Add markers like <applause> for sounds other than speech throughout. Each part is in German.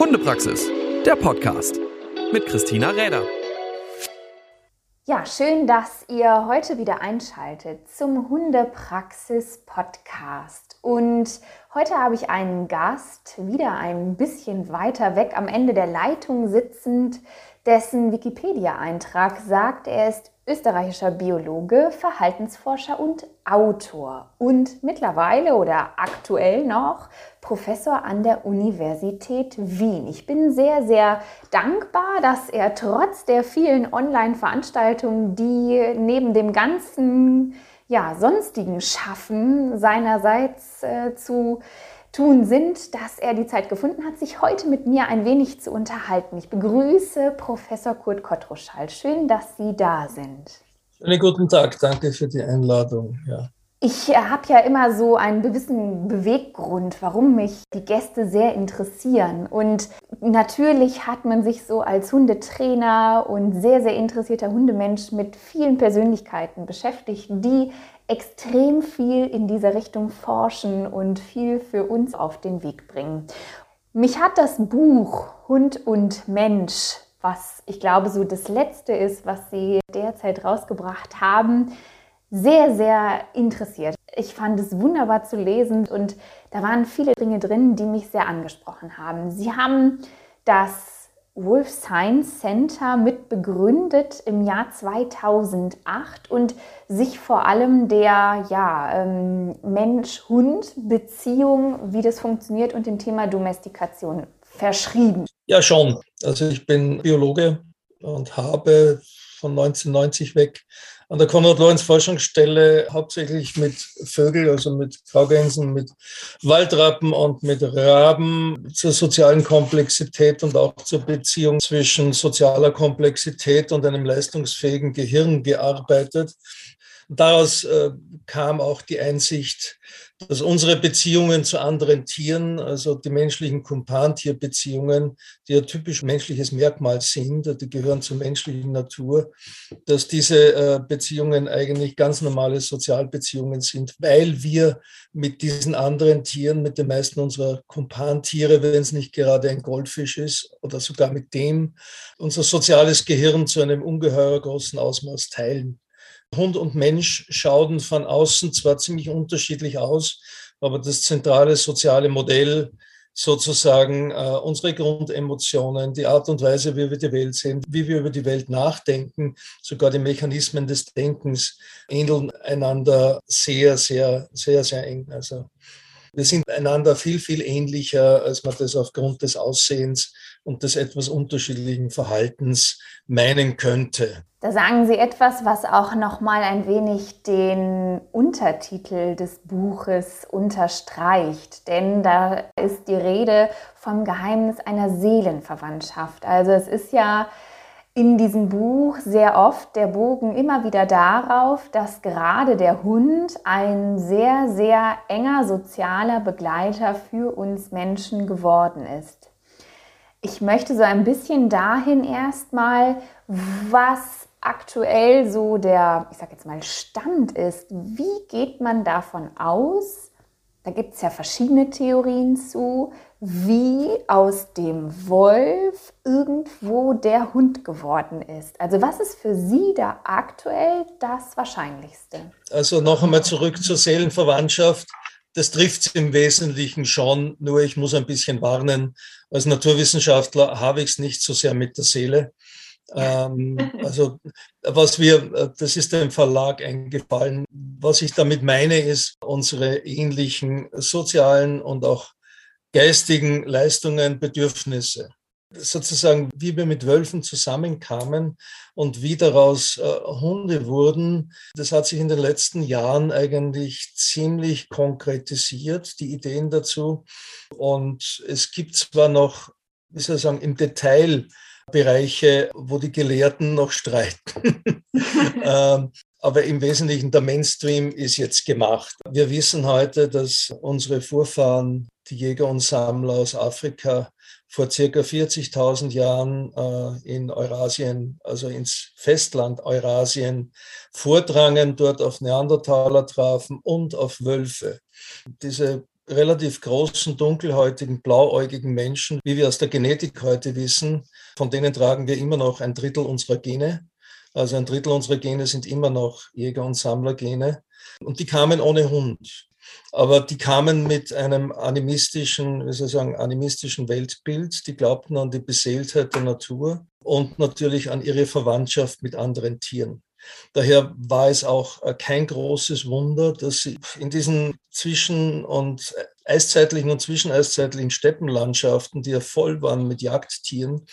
Hundepraxis, der Podcast mit Christina Räder. Ja, schön, dass ihr heute wieder einschaltet zum Hundepraxis Podcast. Und heute habe ich einen Gast, wieder ein bisschen weiter weg am Ende der Leitung sitzend, dessen Wikipedia-Eintrag sagt, er ist österreichischer Biologe, Verhaltensforscher und Autor und mittlerweile oder aktuell noch Professor an der Universität Wien. Ich bin sehr, sehr dankbar, dass er trotz der vielen Online-Veranstaltungen, die neben dem ganzen ja, sonstigen Schaffen seinerseits äh, zu tun sind, dass er die Zeit gefunden hat, sich heute mit mir ein wenig zu unterhalten. Ich begrüße Professor Kurt Kottruschall. Schön, dass Sie da sind. Schönen guten Tag, danke für die Einladung. Ja. Ich äh, habe ja immer so einen gewissen Beweggrund, warum mich die Gäste sehr interessieren. Und natürlich hat man sich so als Hundetrainer und sehr, sehr interessierter Hundemensch mit vielen Persönlichkeiten beschäftigt, die extrem viel in dieser Richtung forschen und viel für uns auf den Weg bringen. Mich hat das Buch Hund und Mensch, was ich glaube so das letzte ist, was Sie derzeit rausgebracht haben, sehr, sehr interessiert. Ich fand es wunderbar zu lesen und da waren viele Dinge drin, die mich sehr angesprochen haben. Sie haben das Wolf Science Center mit begründet im Jahr 2008 und sich vor allem der ja, ähm, Mensch-Hund-Beziehung, wie das funktioniert und dem Thema Domestikation verschrieben. Ja, schon. Also ich bin Biologe und habe von 1990 weg an der Konrad-Lorenz-Forschungsstelle hauptsächlich mit Vögeln, also mit Graugänsen, mit Waldrappen und mit Raben zur sozialen Komplexität und auch zur Beziehung zwischen sozialer Komplexität und einem leistungsfähigen Gehirn gearbeitet. Daraus äh, kam auch die Einsicht, dass unsere Beziehungen zu anderen Tieren, also die menschlichen Kumpantierbeziehungen, die ja typisch menschliches Merkmal sind, die gehören zur menschlichen Natur, dass diese äh, Beziehungen eigentlich ganz normale Sozialbeziehungen sind, weil wir mit diesen anderen Tieren, mit den meisten unserer Kumpantiere, wenn es nicht gerade ein Goldfisch ist, oder sogar mit dem, unser soziales Gehirn zu einem ungeheuer großen Ausmaß teilen. Hund und Mensch schauen von außen zwar ziemlich unterschiedlich aus, aber das zentrale soziale Modell, sozusagen äh, unsere Grundemotionen, die Art und Weise, wie wir die Welt sehen, wie wir über die Welt nachdenken, sogar die Mechanismen des Denkens ähneln einander sehr, sehr, sehr, sehr eng. Also wir sind einander viel, viel ähnlicher, als man das aufgrund des Aussehens und des etwas unterschiedlichen Verhaltens meinen könnte. Da sagen Sie etwas, was auch noch mal ein wenig den Untertitel des Buches unterstreicht, denn da ist die Rede vom Geheimnis einer Seelenverwandtschaft. Also es ist ja in diesem Buch sehr oft der Bogen immer wieder darauf, dass gerade der Hund ein sehr, sehr enger sozialer Begleiter für uns Menschen geworden ist. Ich möchte so ein bisschen dahin erstmal, was aktuell so der, ich sage jetzt mal, Stand ist. Wie geht man davon aus? Da gibt es ja verschiedene Theorien zu, wie aus dem Wolf irgendwo der Hund geworden ist. Also was ist für Sie da aktuell das Wahrscheinlichste? Also noch einmal zurück zur Seelenverwandtschaft das trifft es im Wesentlichen schon, nur ich muss ein bisschen warnen. Als Naturwissenschaftler habe ich es nicht so sehr mit der Seele. Ähm, <laughs> also was wir, das ist dem Verlag eingefallen. Was ich damit meine, ist unsere ähnlichen sozialen und auch geistigen Leistungen, Bedürfnisse sozusagen, wie wir mit Wölfen zusammenkamen und wie daraus äh, Hunde wurden, das hat sich in den letzten Jahren eigentlich ziemlich konkretisiert, die Ideen dazu. Und es gibt zwar noch, wie soll ich sagen, im Detail Bereiche, wo die Gelehrten noch streiten. <laughs> ähm, aber im Wesentlichen der Mainstream ist jetzt gemacht. Wir wissen heute, dass unsere Vorfahren, die Jäger und Sammler aus Afrika, vor circa 40.000 Jahren äh, in Eurasien, also ins Festland Eurasien, vordrangen, dort auf Neandertaler trafen und auf Wölfe. Diese relativ großen, dunkelhäutigen, blauäugigen Menschen, wie wir aus der Genetik heute wissen, von denen tragen wir immer noch ein Drittel unserer Gene. Also ein Drittel unserer Gene sind immer noch Jäger- und Sammlergene. Und die kamen ohne Hund. Aber die kamen mit einem animistischen, wie soll ich sagen, animistischen Weltbild. Die glaubten an die Beseeltheit der Natur und natürlich an ihre Verwandtschaft mit anderen Tieren. Daher war es auch äh, kein großes Wunder, dass sie in diesen zwischen- und eiszeitlichen und zwischeneiszeitlichen Steppenlandschaften, die ja voll waren mit Jagdtieren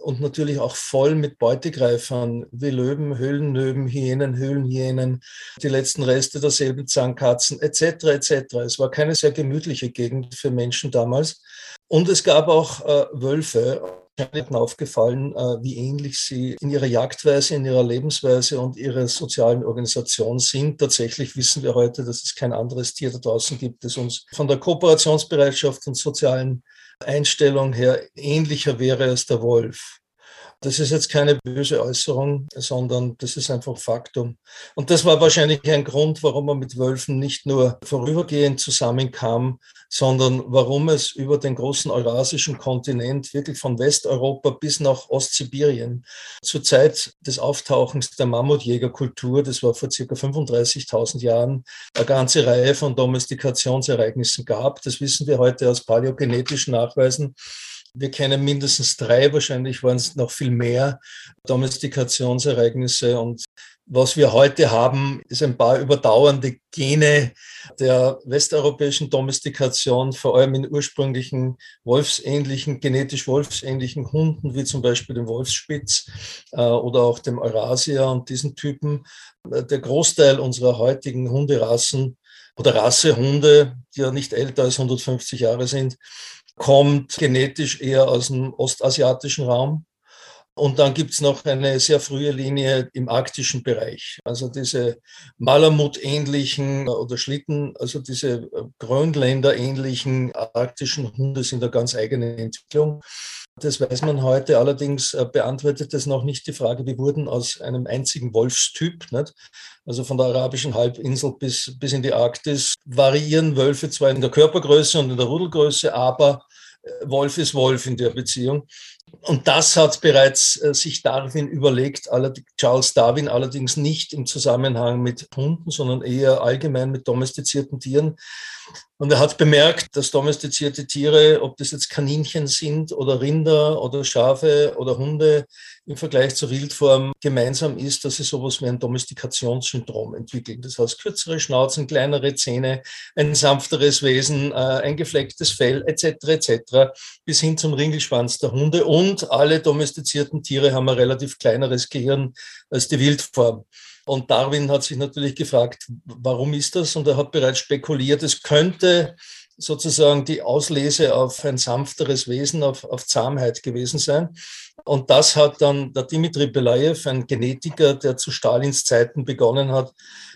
und natürlich auch voll mit Beutegreifern wie Löwen, Höhlenlöwen, Hyänen, Höhlenhyänen, die letzten Reste der Säbelzahnkatzen etc. etc. Es war keine sehr gemütliche Gegend für Menschen damals. Und es gab auch äh, Wölfe aufgefallen, äh, wie ähnlich sie in ihrer Jagdweise, in ihrer Lebensweise und ihrer sozialen Organisation sind. Tatsächlich wissen wir heute, dass es kein anderes Tier da draußen gibt, das uns von der Kooperationsbereitschaft und sozialen Einstellung her ähnlicher wäre als der Wolf. Das ist jetzt keine böse Äußerung, sondern das ist einfach Faktum. Und das war wahrscheinlich ein Grund, warum man mit Wölfen nicht nur vorübergehend zusammenkam, sondern warum es über den großen eurasischen Kontinent, wirklich von Westeuropa bis nach Ostsibirien, zur Zeit des Auftauchens der Mammutjägerkultur, das war vor circa 35.000 Jahren, eine ganze Reihe von Domestikationsereignissen gab. Das wissen wir heute aus paläogenetischen Nachweisen. Wir kennen mindestens drei, wahrscheinlich waren es noch viel mehr Domestikationsereignisse. Und was wir heute haben, ist ein paar überdauernde Gene der westeuropäischen Domestikation, vor allem in ursprünglichen wolfsähnlichen, genetisch wolfsähnlichen Hunden, wie zum Beispiel dem Wolfsspitz äh, oder auch dem Eurasier und diesen Typen. Der Großteil unserer heutigen Hunderassen oder Rassehunde, die ja nicht älter als 150 Jahre sind, kommt genetisch eher aus dem ostasiatischen Raum. Und dann gibt es noch eine sehr frühe Linie im arktischen Bereich. Also diese Malamut-ähnlichen oder Schlitten, also diese Grönländer-ähnlichen arktischen Hunde sind eine ganz eigene Entwicklung. Das weiß man heute, allerdings äh, beantwortet das noch nicht die Frage, wie wurden aus einem einzigen Wolfstyp, nicht? also von der arabischen Halbinsel bis, bis in die Arktis, variieren Wölfe zwar in der Körpergröße und in der Rudelgröße, aber äh, Wolf ist Wolf in der Beziehung. Und das hat bereits äh, sich Darwin überlegt, Charles Darwin allerdings nicht im Zusammenhang mit Hunden, sondern eher allgemein mit domestizierten Tieren. Und er hat bemerkt, dass domestizierte Tiere, ob das jetzt Kaninchen sind oder Rinder oder Schafe oder Hunde, im Vergleich zur Wildform gemeinsam ist, dass sie sowas wie ein Domestikationssyndrom entwickeln. Das heißt kürzere Schnauzen, kleinere Zähne, ein sanfteres Wesen, äh, ein geflecktes Fell etc. etc. bis hin zum Ringelschwanz der Hunde. Und alle domestizierten Tiere haben ein relativ kleineres Gehirn als die Wildform. Und Darwin hat sich natürlich gefragt, warum ist das? Und er hat bereits spekuliert, es könnte sozusagen die Auslese auf ein sanfteres Wesen, auf, auf Zahmheit gewesen sein. Und das hat dann der Dimitri Belayev, ein Genetiker, der zu Stalins Zeiten begonnen hat,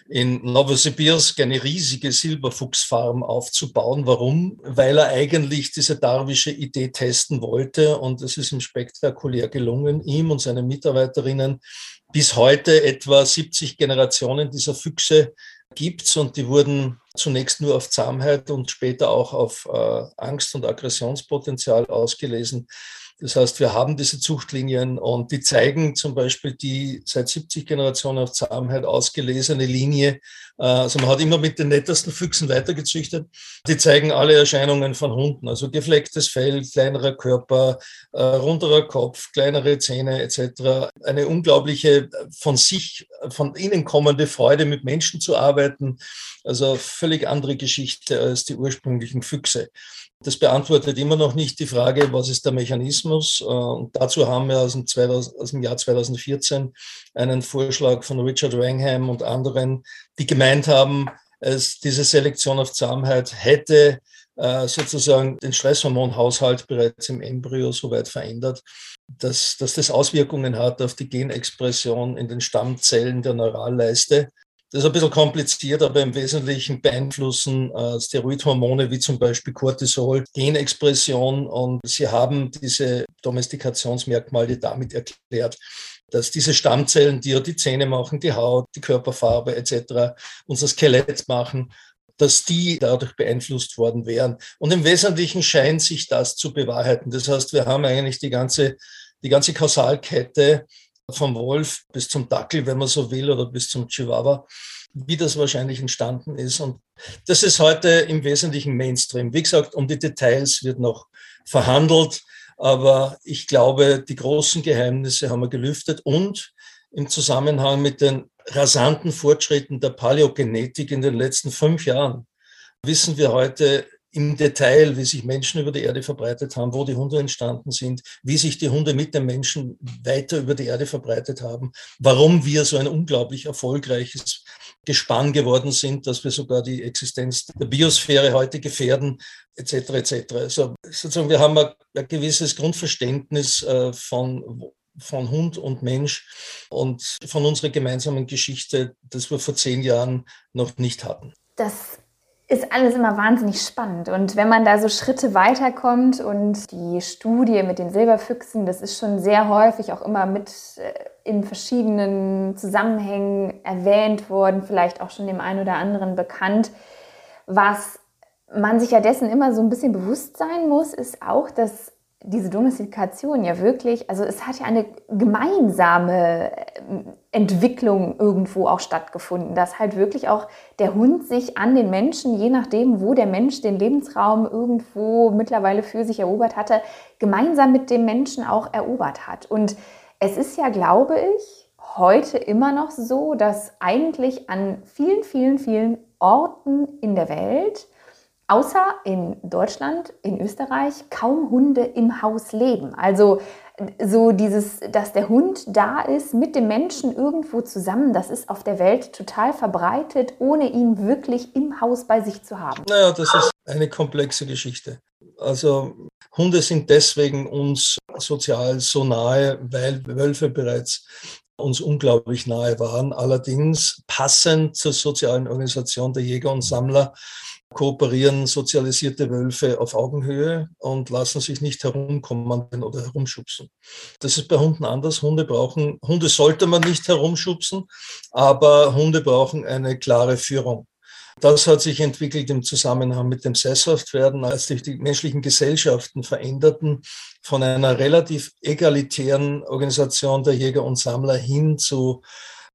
in Novosibirsk eine riesige Silberfuchsfarm aufzubauen. Warum? Weil er eigentlich diese darwische Idee testen wollte und es ist ihm spektakulär gelungen, ihm und seinen Mitarbeiterinnen bis heute etwa 70 Generationen dieser Füchse gibt's und die wurden zunächst nur auf Zahmheit und später auch auf äh, Angst- und Aggressionspotenzial ausgelesen. Das heißt, wir haben diese Zuchtlinien und die zeigen zum Beispiel die seit 70 Generationen auf Zahmheit ausgelesene Linie. Äh, also man hat immer mit den nettesten Füchsen weitergezüchtet. Die zeigen alle Erscheinungen von Hunden, also geflecktes Fell, kleinerer Körper, äh, runderer Kopf, kleinere Zähne etc. Eine unglaubliche von sich, von innen kommende Freude, mit Menschen zu arbeiten. Also völlig andere Geschichte als die ursprünglichen Füchse. Das beantwortet immer noch nicht die Frage, was ist der Mechanismus. Äh, und dazu haben wir aus dem, 2000, aus dem Jahr 2014 einen Vorschlag von Richard Wangham und anderen, die gemeint haben, es, diese Selektion auf Zahmheit hätte äh, sozusagen den Stresshormonhaushalt bereits im Embryo so weit verändert, dass, dass das Auswirkungen hat auf die Genexpression in den Stammzellen der Neuralleiste das ist ein bisschen kompliziert, aber im Wesentlichen beeinflussen äh, Steroidhormone wie zum Beispiel Cortisol Genexpression und sie haben diese Domestikationsmerkmale damit erklärt, dass diese Stammzellen, die ja die Zähne machen, die Haut, die Körperfarbe etc., unser Skelett machen, dass die dadurch beeinflusst worden wären. Und im Wesentlichen scheint sich das zu bewahrheiten. Das heißt, wir haben eigentlich die ganze, die ganze Kausalkette vom Wolf bis zum Dackel, wenn man so will, oder bis zum Chihuahua, wie das wahrscheinlich entstanden ist. Und das ist heute im Wesentlichen Mainstream. Wie gesagt, um die Details wird noch verhandelt, aber ich glaube, die großen Geheimnisse haben wir gelüftet und im Zusammenhang mit den rasanten Fortschritten der Paläogenetik in den letzten fünf Jahren wissen wir heute im Detail, wie sich Menschen über die Erde verbreitet haben, wo die Hunde entstanden sind, wie sich die Hunde mit den Menschen weiter über die Erde verbreitet haben, warum wir so ein unglaublich erfolgreiches Gespann geworden sind, dass wir sogar die Existenz der Biosphäre heute gefährden, etc. etc. Also sozusagen, wir haben ein, gewisses Grundverständnis äh, von von Hund und Mensch und von unserer gemeinsamen Geschichte, das wir vor zehn Jahren noch nicht hatten. Das ist alles immer wahnsinnig spannend. Und wenn man da so Schritte weiterkommt und die Studie mit den Silberfüchsen, das ist schon sehr häufig auch immer mit äh, in verschiedenen Zusammenhängen erwähnt worden, vielleicht auch schon dem einen oder anderen bekannt. Was man sich ja dessen immer so ein bisschen bewusst sein muss, ist auch, dass diese Domestikation ja wirklich, also es hat ja eine gemeinsame äh, Entwicklung irgendwo auch stattgefunden, dass halt wirklich auch der Hund sich an den Menschen, je nachdem, wo der Mensch den Lebensraum irgendwo mittlerweile für sich erobert hatte, gemeinsam mit dem Menschen auch erobert hat. Und es ist ja, glaube ich, heute immer noch so, dass eigentlich an vielen, vielen, vielen Orten in der Welt außer in Deutschland, in Österreich, kaum Hunde im Haus leben. Also so dieses, dass der Hund da ist mit dem Menschen irgendwo zusammen, das ist auf der Welt total verbreitet, ohne ihn wirklich im Haus bei sich zu haben. Naja, das ist eine komplexe Geschichte. Also Hunde sind deswegen uns sozial so nahe, weil Wölfe bereits uns unglaublich nahe waren. Allerdings passend zur sozialen Organisation der Jäger und Sammler kooperieren sozialisierte Wölfe auf Augenhöhe und lassen sich nicht herumkommandieren oder herumschubsen. Das ist bei Hunden anders. Hunde brauchen, Hunde sollte man nicht herumschubsen, aber Hunde brauchen eine klare Führung. Das hat sich entwickelt im Zusammenhang mit dem Sesshaftwerden, als sich die menschlichen Gesellschaften veränderten von einer relativ egalitären Organisation der Jäger und Sammler hin zu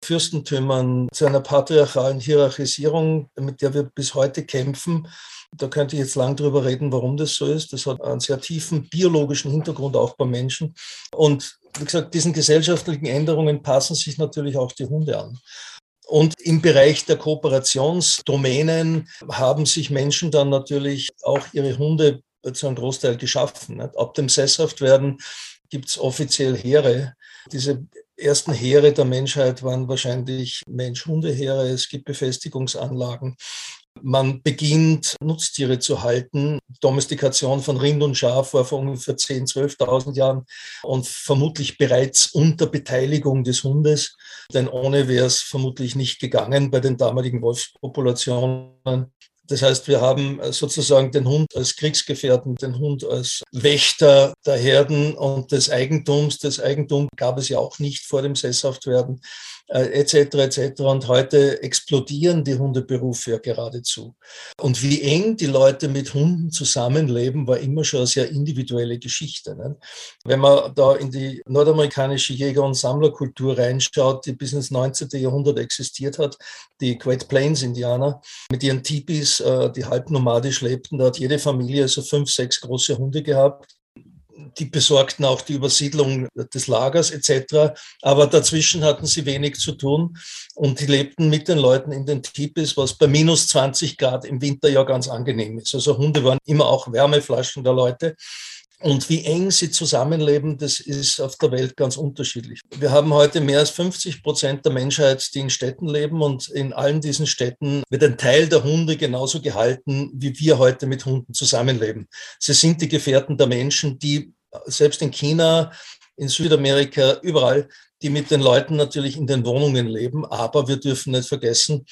Fürstentümern, zu einer patriarchalen Hierarchisierung, mit der wir bis heute kämpfen. Da könnte ich jetzt lang drüber reden, warum das so ist. Das hat einen sehr tiefen biologischen Hintergrund auch bei Menschen. Und wie gesagt, diesen gesellschaftlichen Änderungen passen sich natürlich auch die Hunde an. Und im Bereich der Kooperationsdomänen haben sich Menschen dann natürlich auch ihre Hunde zu einem Großteil geschaffen. Ab dem Sesshaftwerden gibt es offiziell Heere. Diese ersten Heere der Menschheit waren wahrscheinlich Mensch-Hunde-Heere. Es gibt Befestigungsanlagen. Man beginnt, Nutztiere zu halten. Domestikation von Rind und Schaf war vor ungefähr 10.000, 12.000 Jahren und vermutlich bereits unter Beteiligung des Hundes, denn ohne wäre es vermutlich nicht gegangen bei den damaligen Wolfspopulationen. Das heißt, wir haben äh, sozusagen den Hund als Kriegsgefährten, den Hund als Wächter der Herden und des Eigentums. Das Eigentum gab es ja auch nicht vor dem Sesshaftwerden etc. Äh, etc. Und heute explodieren die Hundeberufe ja geradezu. Und wie eng die Leute mit Hunden zusammenleben, war immer schon eine sehr individuelle Geschichte. Ne? Wenn man da in die nordamerikanische Jäger- und Sammlerkultur reinschaut, die bis ins 19. Jahrhundert existiert hat, die Great Plains Indianer mit ihren Tipis, äh, die halb nomadisch lebten, da hat jede Familie so fünf, sechs große Hunde gehabt die besorgten auch die Übersiedlung des Lagers etc. Aber dazwischen hatten sie wenig zu tun und die lebten mit den Leuten in den Tipis, was bei minus 20 Grad im Winter ja ganz angenehm ist. Also Hunde waren immer auch Wärmeflaschen der Leute. Und wie eng sie zusammenleben, das ist auf der Welt ganz unterschiedlich. Wir haben heute mehr als 50 Prozent der Menschheit, die in Städten leben und in allen diesen Städten wird ein Teil der Hunde genauso gehalten, wie wir heute mit Hunden zusammenleben. Sie sind die Gefährten der Menschen, die selbst in China, in Südamerika, überall, die mit den Leuten natürlich in den Wohnungen leben. Aber wir dürfen nicht vergessen,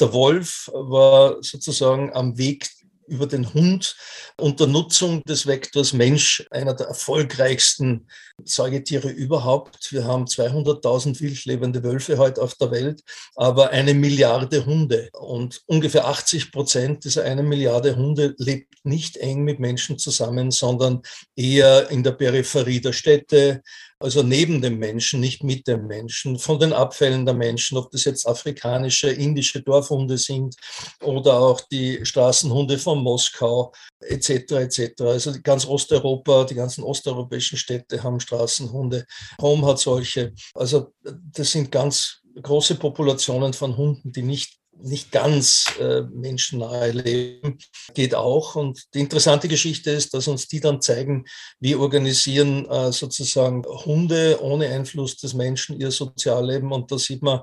der Wolf war sozusagen am Weg über den Hund unter Nutzung des Vektors Mensch, einer der erfolgreichsten Säugetiere überhaupt. Wir haben 200.000 wildlebende Wölfe heute auf der Welt, aber eine Milliarde Hunde. Und ungefähr 80 Prozent dieser eine Milliarde Hunde lebt nicht eng mit Menschen zusammen, sondern eher in der Peripherie der Städte, also neben dem Menschen, nicht mit dem Menschen, von den Abfällen der Menschen, ob das jetzt afrikanische, indische Dorfhunde sind oder auch die Straßenhunde von Moskau etc. etc. Also ganz Osteuropa, die ganzen osteuropäischen Städte haben Straßenhunde. Rom hat solche. Also das sind ganz große Populationen von Hunden, die nicht nicht ganz äh, menschennahe leben, geht auch. Und die interessante Geschichte ist, dass uns die dann zeigen, wie organisieren äh, sozusagen Hunde ohne Einfluss des Menschen ihr Sozialleben. Und da sieht man,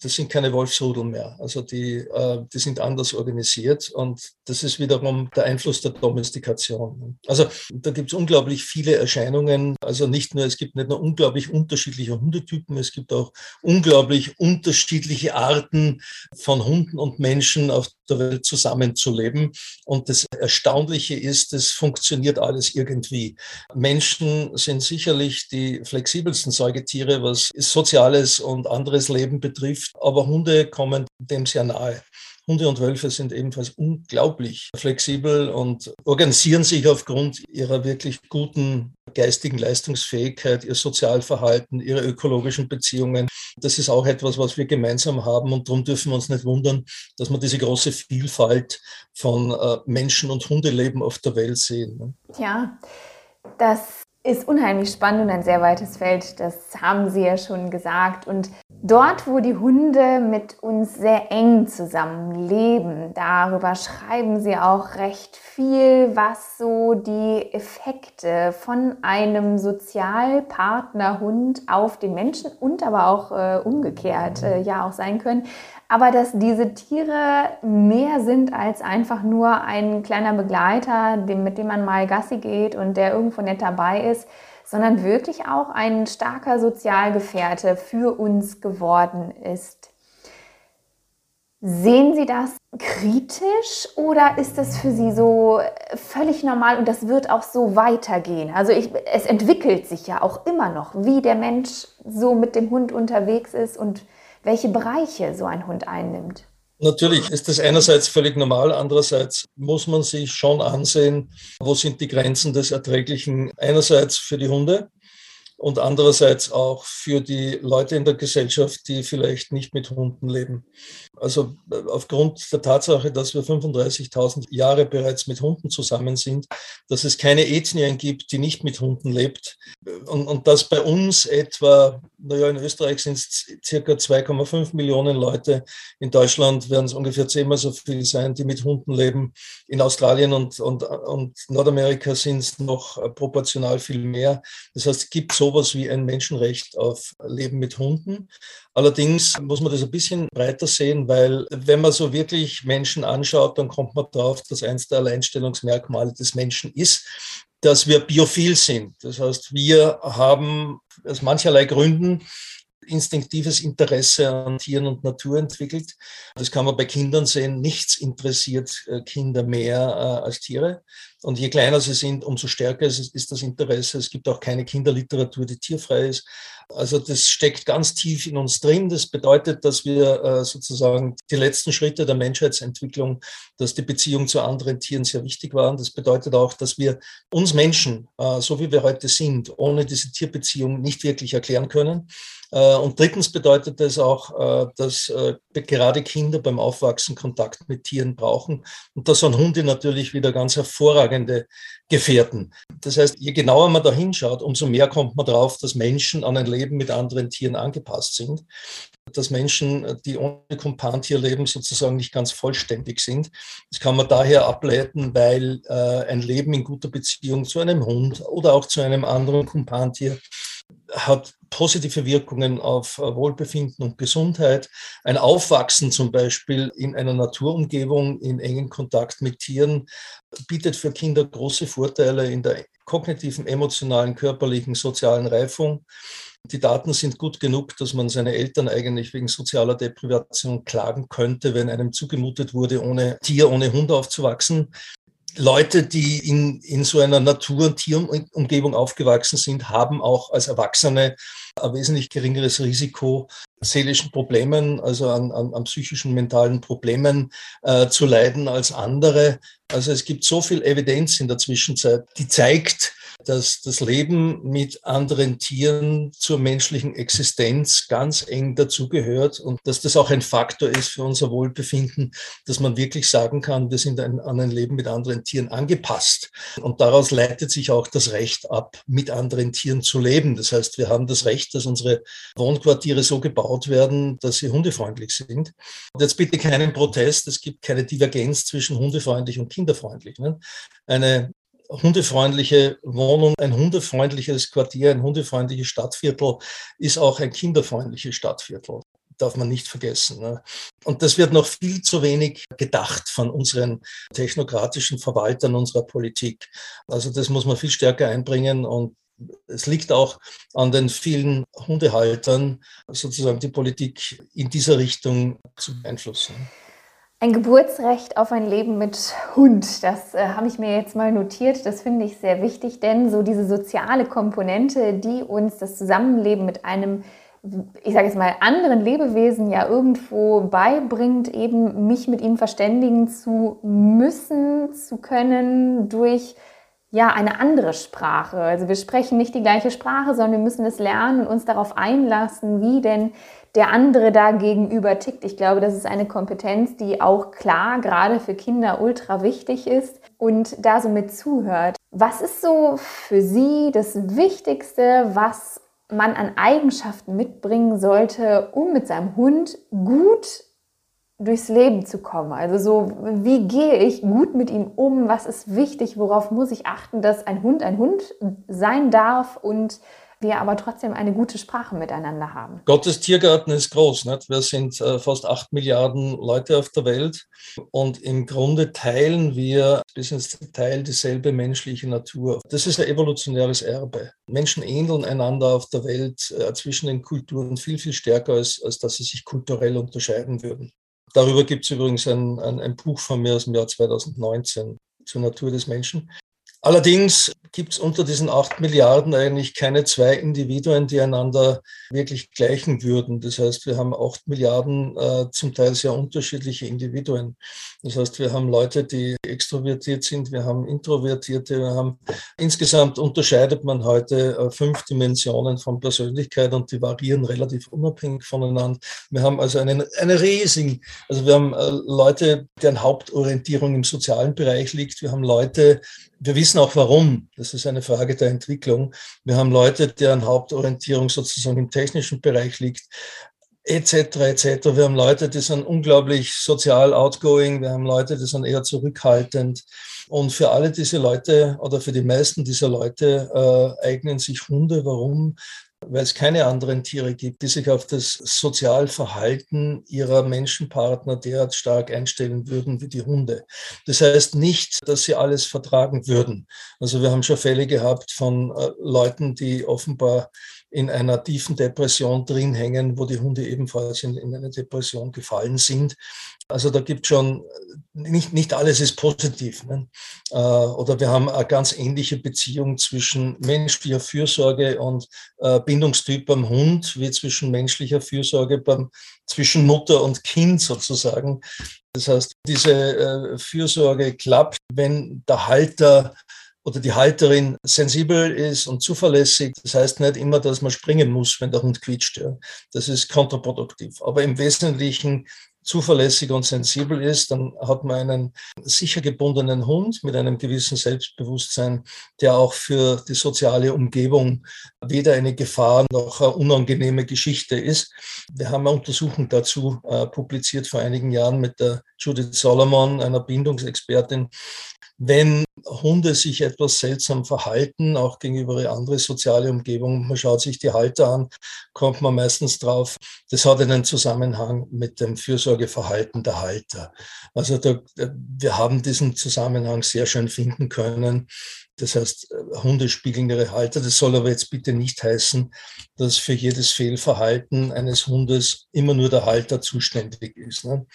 das sind keine Wolfsrudel mehr. Also die, äh, die sind anders organisiert. Und das ist wiederum der Einfluss der Domestikation. Also da gibt es unglaublich viele Erscheinungen. Also nicht nur, es gibt nicht nur unglaublich unterschiedliche Hundetypen, es gibt auch unglaublich unterschiedliche Arten von Hunden Hunden und Menschen auf der Welt zusammenzuleben. Und das Erstaunliche ist, es funktioniert alles irgendwie. Menschen sind sicherlich die flexibelsten Säugetiere, was soziales und anderes Leben betrifft, aber Hunde kommen dem sehr nahe. Hunde und Wölfe sind ebenfalls unglaublich flexibel und organisieren sich aufgrund ihrer wirklich guten geistigen Leistungsfähigkeit, ihr Sozialverhalten, ihre ökologischen Beziehungen. Das ist auch etwas, was wir gemeinsam haben und darum dürfen wir uns nicht wundern, dass wir diese große Vielfalt von äh, Menschen- und Hundeleben auf der Welt sehen. Ne? Ja, das ist unheimlich spannend und ein sehr weites Feld, das haben Sie ja schon gesagt. Und dort, wo die Hunde mit uns sehr eng zusammenleben, darüber schreiben Sie auch recht viel, was so die Effekte von einem Sozialpartnerhund auf den Menschen und aber auch äh, umgekehrt äh, ja auch sein können. Aber dass diese Tiere mehr sind als einfach nur ein kleiner Begleiter, mit dem man mal Gassi geht und der irgendwo nett dabei ist, sondern wirklich auch ein starker Sozialgefährte für uns geworden ist. Sehen Sie das kritisch oder ist das für Sie so völlig normal und das wird auch so weitergehen? Also ich, es entwickelt sich ja auch immer noch, wie der Mensch so mit dem Hund unterwegs ist und welche Bereiche so ein Hund einnimmt. Natürlich ist das einerseits völlig normal, andererseits muss man sich schon ansehen, wo sind die Grenzen des Erträglichen einerseits für die Hunde und andererseits auch für die Leute in der Gesellschaft, die vielleicht nicht mit Hunden leben. Also äh, aufgrund der Tatsache, dass wir 35.000 Jahre bereits mit Hunden zusammen sind, dass es keine Ethnien gibt, die nicht mit Hunden lebt und, und dass bei uns etwa, naja, in Österreich sind es circa 2,5 Millionen Leute, in Deutschland werden es ungefähr zehnmal so viel sein, die mit Hunden leben. In Australien und, und, und Nordamerika sind es noch proportional viel mehr. Das heißt, es gibt sowas wie ein Menschenrecht auf Leben mit Hunden. Allerdings muss man das ein bisschen breiter sehen, weil wenn man so wirklich Menschen anschaut, dann kommt man darauf, dass eins der Alleinstellungsmerkmale des Menschen ist, dass wir biophil sind. Das heißt, wir haben aus mancherlei Gründen instinktives Interesse an Tieren und Natur entwickelt. Das kann man bei Kindern sehen. Nichts interessiert äh, Kinder mehr äh, als Tiere. Und je kleiner sie sind, umso stärker ist, das Interesse. Es gibt auch keine Kinderliteratur, die tierfrei ist. Also das steckt ganz tief in uns drin. Das bedeutet, dass wir äh, sozusagen die letzten Schritte der Menschheitsentwicklung, dass die Beziehung zu anderen Tieren sehr wichtig waren. Das bedeutet auch, dass wir uns Menschen, so wie wir heute sind, ohne diese Tierbeziehung nicht wirklich erklären können. Äh, und drittens bedeutet es auch, äh, dass äh, gerade Kinder beim Aufwachsen Kontakt mit Tieren brauchen. Und da sind Hunde natürlich wieder ganz hervorragende Gefährten. Das heißt, je genauer man da hinschaut, umso mehr kommt man darauf, dass Menschen an ein Leben mit anderen Tieren angepasst sind. Dass Menschen, die ohne Kumpantier leben, sozusagen nicht ganz vollständig sind. Das kann man daher ableiten, weil ein Leben in guter Beziehung zu einem Hund oder auch zu einem anderen Kumpantier hat positive Wirkungen auf äh, Wohlbefinden und Gesundheit. Ein Aufwachsen zum Beispiel in einer Naturumgebung, in engen Kontakt mit Tieren, bietet für Kinder große Vorteile in der kognitiven, emotionalen, körperlichen, sozialen Reifung. Die Daten sind gut genug, dass man seine Eltern eigentlich wegen sozialer Deprivation klagen könnte, wenn einem zugemutet wurde, ohne Tier, ohne Hund aufzuwachsen. Leute, die in, in so einer Natur- und Tierumgebung aufgewachsen sind, haben auch als Erwachsene ein wesentlich geringeres Risiko, seelischen Problemen, also an, an, an psychischen, mentalen Problemen äh, zu leiden als andere. Also es gibt so viel Evidenz in der Zwischenzeit, die zeigt, dass das Leben mit anderen Tieren zur menschlichen Existenz ganz eng dazugehört und dass das auch ein Faktor ist für unser Wohlbefinden, dass man wirklich sagen kann, wir sind ein, an ein Leben mit anderen Tieren angepasst. Und daraus leitet sich auch das Recht ab, mit anderen Tieren zu leben. Das heißt, wir haben das Recht, dass unsere Wohnquartiere so gebaut werden, dass sie hundefreundlich sind. Und jetzt bitte keinen Protest, es gibt keine Divergenz zwischen hundefreundlich und kinderfreundlich. Ne? Eine hundefreundliche Wohnung, ein hundefreundliches Quartier, ein hundefreundliches Stadtviertel ist auch ein kinderfreundliches Stadtviertel. Darf man nicht vergessen. Ne? Und das wird noch viel zu wenig gedacht von unseren technokratischen Verwaltern unserer Politik. Also das muss man viel stärker einbringen und es liegt auch an den vielen Hundehaltern, sozusagen die Politik in dieser Richtung zu beeinflussen. Ein Geburtsrecht auf ein Leben mit Hund, das äh, habe ich mir jetzt mal notiert. Das finde ich sehr wichtig, denn so diese soziale Komponente, die uns das Zusammenleben mit einem, ich sage jetzt mal, anderen Lebewesen ja irgendwo beibringt, eben mich mit ihm verständigen zu müssen, zu können durch ja, eine andere Sprache. Also wir sprechen nicht die gleiche Sprache, sondern wir müssen es lernen und uns darauf einlassen, wie denn der andere da gegenüber tickt. Ich glaube, das ist eine Kompetenz, die auch klar gerade für Kinder ultra wichtig ist und da so mit zuhört. Was ist so für Sie das Wichtigste, was man an Eigenschaften mitbringen sollte, um mit seinem Hund gut durchs Leben zu kommen. Also so, wie gehe ich gut mit ihm um? Was ist wichtig? Worauf muss ich achten, dass ein Hund ein Hund sein darf und wir aber trotzdem eine gute Sprache miteinander haben. Gottes Tiergarten ist groß. Nicht? Wir sind äh, fast acht Milliarden Leute auf der Welt und im Grunde teilen wir bis ins Detail dieselbe menschliche Natur. Das ist ein evolutionäres Erbe. Menschen ähneln einander auf der Welt äh, zwischen den Kulturen viel, viel stärker, als, als dass sie sich kulturell unterscheiden würden. Darüber gibt es übrigens ein, ein, ein Buch von mir aus dem Jahr 2019 zur Natur des Menschen. Allerdings gibt es unter diesen acht Milliarden eigentlich keine zwei Individuen, die einander wirklich gleichen würden. Das heißt, wir haben acht Milliarden äh, zum Teil sehr unterschiedliche Individuen. Das heißt, wir haben Leute, die extrovertiert sind, wir haben Introvertierte, wir haben insgesamt unterscheidet man heute äh, fünf Dimensionen von Persönlichkeit und die variieren relativ unabhängig voneinander. Wir haben also einen, eine riesigen, also wir haben äh, Leute, deren Hauptorientierung im sozialen Bereich liegt. Wir haben Leute, wir wissen auch warum. Das ist eine Frage der Entwicklung. Wir haben Leute, deren Hauptorientierung sozusagen im technischen Bereich liegt, etc. etc. Wir haben Leute, die sind unglaublich sozial outgoing. Wir haben Leute, die sind eher zurückhaltend. Und für alle diese Leute oder für die meisten dieser Leute äh, eignen sich Hunde. Warum? Weil es keine anderen Tiere gibt, die sich auf das Sozialverhalten ihrer Menschenpartner derart stark einstellen würden wie die Hunde. Das heißt nicht, dass sie alles vertragen würden. Also wir haben schon Fälle gehabt von äh, Leuten, die offenbar in einer tiefen Depression drin hängen, wo die Hunde ebenfalls in, in eine Depression gefallen sind. Also da gibt schon, nicht, nicht alles ist positiv. Ne? Äh, oder wir haben eine ganz ähnliche Beziehung zwischen menschlicher Fürsorge und äh, Bindungstyp beim Hund, wie zwischen menschlicher Fürsorge beim, zwischen Mutter und Kind sozusagen. Das heißt, diese äh, Fürsorge klappt, wenn der Halter oder die Halterin sensibel ist und zuverlässig. Das heißt nicht immer, dass man springen muss, wenn der Hund quietscht. Ja. Das ist kontraproduktiv. Aber im Wesentlichen zuverlässig und sensibel ist, dann hat man einen sicher gebundenen Hund mit einem gewissen Selbstbewusstsein, der auch für die soziale Umgebung weder eine Gefahr noch eine unangenehme Geschichte ist. Wir haben eine Untersuchung dazu äh, publiziert vor einigen Jahren mit der Judith Solomon, einer Bindungsexpertin, wenn Hunde sich etwas seltsam verhalten, auch gegenüber andere soziale Umgebung, man schaut sich die Halter an, kommt man meistens drauf, das hat einen Zusammenhang mit dem Fürsorge Fürsorgeverhalten der Halter. Also da, wir haben diesen Zusammenhang sehr schön finden können. Das heißt, Hunde spiegeln ihre Halter. Das soll aber jetzt bitte nicht heißen, dass für jedes Fehlverhalten eines Hundes immer nur der Halter zuständig ist. Ne?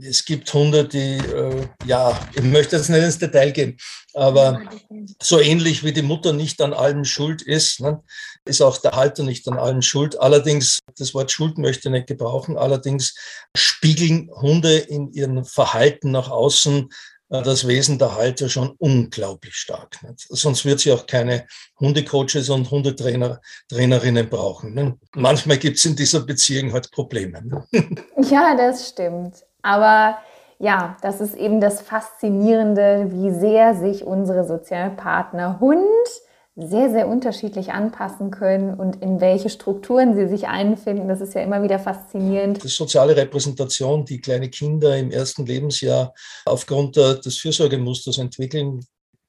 Es gibt Hunde, die, äh, ja, ich möchte jetzt nicht ins Detail gehen, aber so ähnlich wie die Mutter nicht an allem schuld ist, ne, ist auch der Halter nicht an allem schuld. Allerdings, das Wort Schuld möchte ich nicht gebrauchen, allerdings spiegeln Hunde in ihrem Verhalten nach außen äh, das Wesen der Halter schon unglaublich stark. Nicht? Sonst wird sie auch keine Hundecoaches und Hundetrainer, Trainerinnen brauchen. Ne? Manchmal gibt es in dieser Beziehung halt Probleme. Ne? <laughs> Ja, das stimmt. Aber ja, das ist eben das Faszinierende, wie sehr sich unsere Sozialpartner Hund sehr, sehr unterschiedlich anpassen können und in welche Strukturen sie sich einfinden. Das ist ja immer wieder faszinierend. Die soziale Repräsentation, die kleine Kinder im ersten Lebensjahr aufgrund des Fürsorgemusters entwickeln,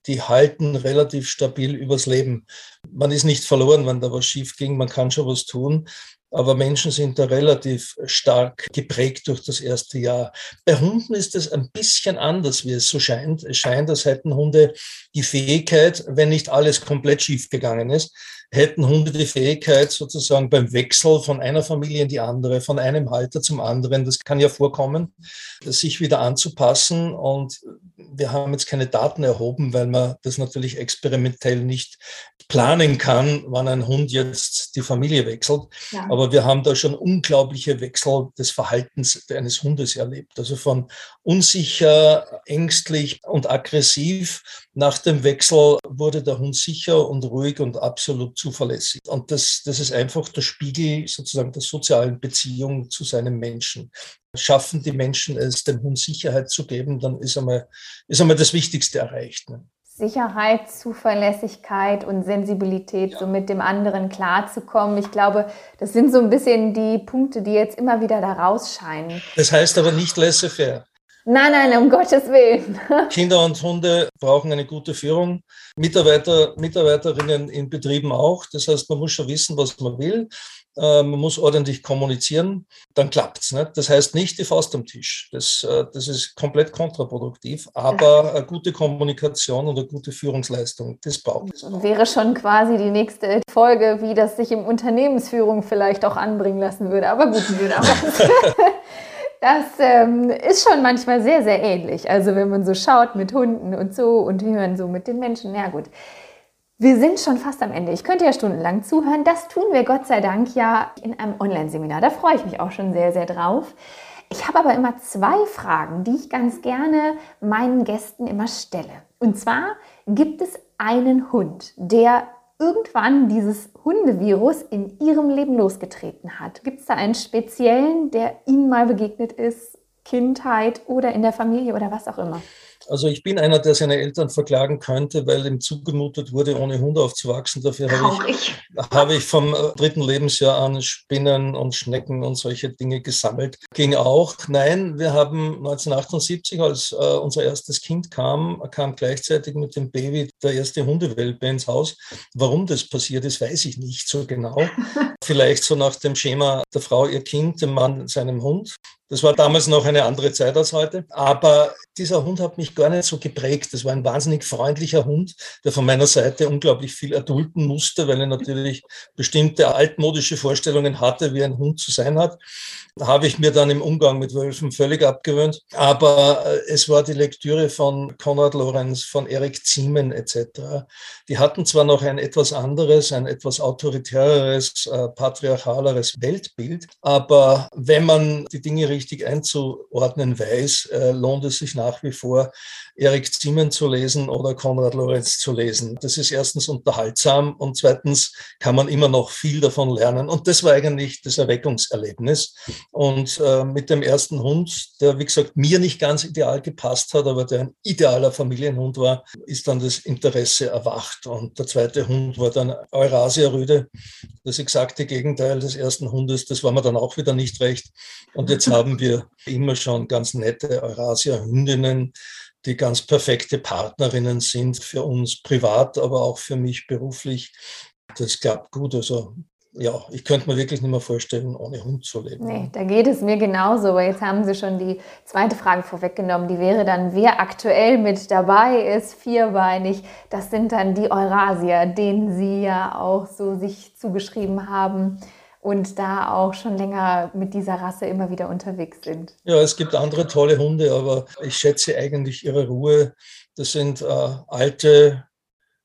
die halten relativ stabil übers Leben. Man ist nicht verloren, wenn da was schief ging, man kann schon was tun aber Menschen sind da relativ stark geprägt durch das erste Jahr. Bei Hunden ist es ein bisschen anders, wie es so scheint. Es scheint, als hätten Hunde die Fähigkeit, wenn nicht alles komplett schief gegangen ist, hätten Hunde die Fähigkeit, sozusagen beim Wechsel von einer Familie in die andere, von einem Halter zum anderen, das kann ja vorkommen, sich wieder anzupassen. Und wir haben jetzt keine Daten erhoben, weil man das natürlich experimentell nicht planen kann, wann ein Hund jetzt die Familie wechselt. Ja. Aber wir haben da schon unglaubliche Wechsel des Verhaltens eines Hundes erlebt. Also von unsicher, ängstlich und aggressiv nach dem Wechsel wurde der Hund sicher und ruhig und absolut zuverlässig. Und das, das ist einfach der Spiegel sozusagen der sozialen Beziehung zu seinem Menschen. Schaffen die Menschen es, dem Hund Sicherheit zu geben, dann ist einmal, ist einmal das Wichtigste erreicht. Ne? Sicherheit, Zuverlässigkeit und Sensibilität, ja. so mit dem anderen klarzukommen. Ich glaube, das sind so ein bisschen die Punkte, die jetzt immer wieder da rausscheinen. Das heißt aber nicht laissez-faire. Nein, nein, um Gottes Willen. <laughs> Kinder und Hunde brauchen eine gute Führung. Mitarbeiter, Mitarbeiterinnen in Betrieben auch. Das heißt, man muss schon wissen, was man will. Äh, man muss ordentlich kommunizieren, dann klappt's. Ne? Das heißt nicht die Faust am Tisch. Das, äh, das ist komplett kontraproduktiv. Aber <laughs> eine gute Kommunikation und eine gute Führungsleistung, das braucht es. Wäre schon quasi die nächste Folge, wie das sich im Unternehmensführung vielleicht auch anbringen lassen würde. Aber gut, <laughs> Das ähm, ist schon manchmal sehr, sehr ähnlich. Also wenn man so schaut mit Hunden und so und man so mit den Menschen, ja gut. Wir sind schon fast am Ende. Ich könnte ja stundenlang zuhören. Das tun wir Gott sei Dank ja in einem Online-Seminar. Da freue ich mich auch schon sehr, sehr drauf. Ich habe aber immer zwei Fragen, die ich ganz gerne meinen Gästen immer stelle. Und zwar gibt es einen Hund, der irgendwann dieses Hundevirus in Ihrem Leben losgetreten hat? Gibt es da einen speziellen, der Ihnen mal begegnet ist, Kindheit oder in der Familie oder was auch immer? Also ich bin einer, der seine Eltern verklagen könnte, weil ihm zugemutet wurde, ohne Hunde aufzuwachsen. Dafür habe ich, habe ich vom äh, dritten Lebensjahr an Spinnen und Schnecken und solche Dinge gesammelt. Ging auch. Nein, wir haben 1978, als äh, unser erstes Kind kam, kam gleichzeitig mit dem Baby der erste Hundewelpe ins Haus. Warum das passiert ist, weiß ich nicht so genau. <laughs> Vielleicht so nach dem Schema der Frau ihr Kind, dem Mann seinem Hund. Das war damals noch eine andere Zeit als heute. Aber dieser Hund hat mich gar nicht so geprägt. Das war ein wahnsinnig freundlicher Hund, der von meiner Seite unglaublich viel erdulden musste, weil er natürlich bestimmte altmodische Vorstellungen hatte, wie ein Hund zu sein hat. Habe ich mir dann im Umgang mit Wölfen völlig abgewöhnt. Aber äh, es war die Lektüre von Konrad Lorenz, von Erik Ziemen etc. Die hatten zwar noch ein etwas anderes, ein etwas autoritäreres, äh, patriarchaleres Weltbild, aber wenn man die Dinge richtig richtig einzuordnen weiß, äh, lohnt es sich nach wie vor, Erik Ziemen zu lesen oder Konrad Lorenz zu lesen. Das ist erstens unterhaltsam und zweitens kann man immer noch viel davon lernen. Und das war eigentlich das Erweckungserlebnis. Und äh, mit dem ersten Hund, der wie gesagt mir nicht ganz ideal gepasst hat, aber der ein idealer Familienhund war, ist dann das Interesse erwacht. Und der zweite Hund war dann Eurasia Rüde, das exakte Gegenteil des ersten Hundes. Das war mir dann auch wieder nicht recht. Und jetzt haben wir immer schon ganz nette Eurasia-Hündinnen, die ganz perfekte Partnerinnen sind für uns privat, aber auch für mich beruflich. Das klappt gut. Also ja, ich könnte mir wirklich nicht mehr vorstellen, ohne Hund zu leben. Nee, da geht es mir genauso. Aber jetzt haben Sie schon die zweite Frage vorweggenommen. Die wäre dann, wer aktuell mit dabei ist, vierbeinig. Das sind dann die Eurasier, denen Sie ja auch so sich zugeschrieben haben und da auch schon länger mit dieser Rasse immer wieder unterwegs sind. Ja, es gibt andere tolle Hunde, aber ich schätze eigentlich ihre Ruhe. Das sind äh, alte,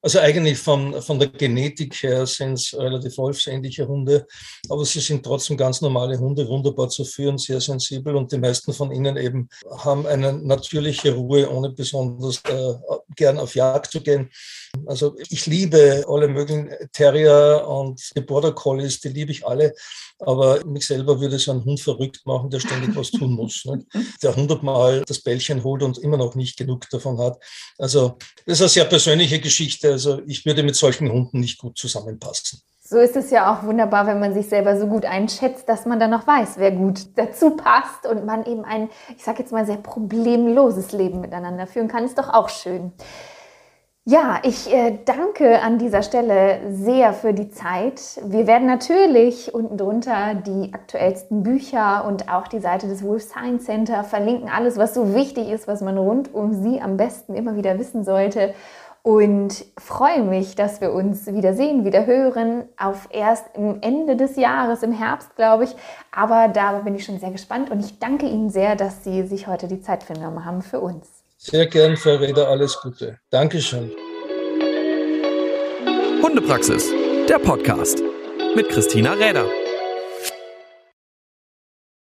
also eigentlich von, von der Genetik her sind es relativ wolfsähnliche Hunde, aber sie sind trotzdem ganz normale Hunde, wunderbar zu führen, sehr sensibel und die meisten von ihnen eben haben eine natürliche Ruhe, ohne besonders äh, gern auf Jagd zu gehen. Also ich liebe alle möglichen Terrier und die Border Collies, die liebe ich alle. Aber mich selber würde so ein Hund verrückt machen, der ständig was tun muss. Ne? <laughs> Der hundertmal das Bällchen holt und immer noch nicht genug davon hat. Also das ist eine sehr persönliche Also ich würde mit solchen Hunden nicht gut zusammenpassen. So ist es ja auch wunderbar, wenn man sich selber so gut einschätzt, dass man dann noch weiß, wer gut dazu passt und man eben ein, ich sage jetzt mal, sehr problemloses Leben miteinander führen kann. Ist doch auch schön. Ja, ich äh, danke an dieser Stelle sehr für die Zeit. Wir werden natürlich unten drunter die aktuellsten Bücher und auch die Seite des Wolf Science Center verlinken. Alles, was so wichtig ist, was man rund um sie am besten immer wieder wissen sollte. Und freue mich, dass wir uns wieder sehen, wieder hören. Auf erst im Ende des Jahres, im Herbst, glaube ich. Aber da bin ich schon sehr gespannt und ich danke Ihnen sehr, dass Sie sich heute die Zeit genommen haben für uns. Sehr gern, Frau Reda, alles Gute. Dankeschön. Hundepraxis, der Podcast mit Christina Räder.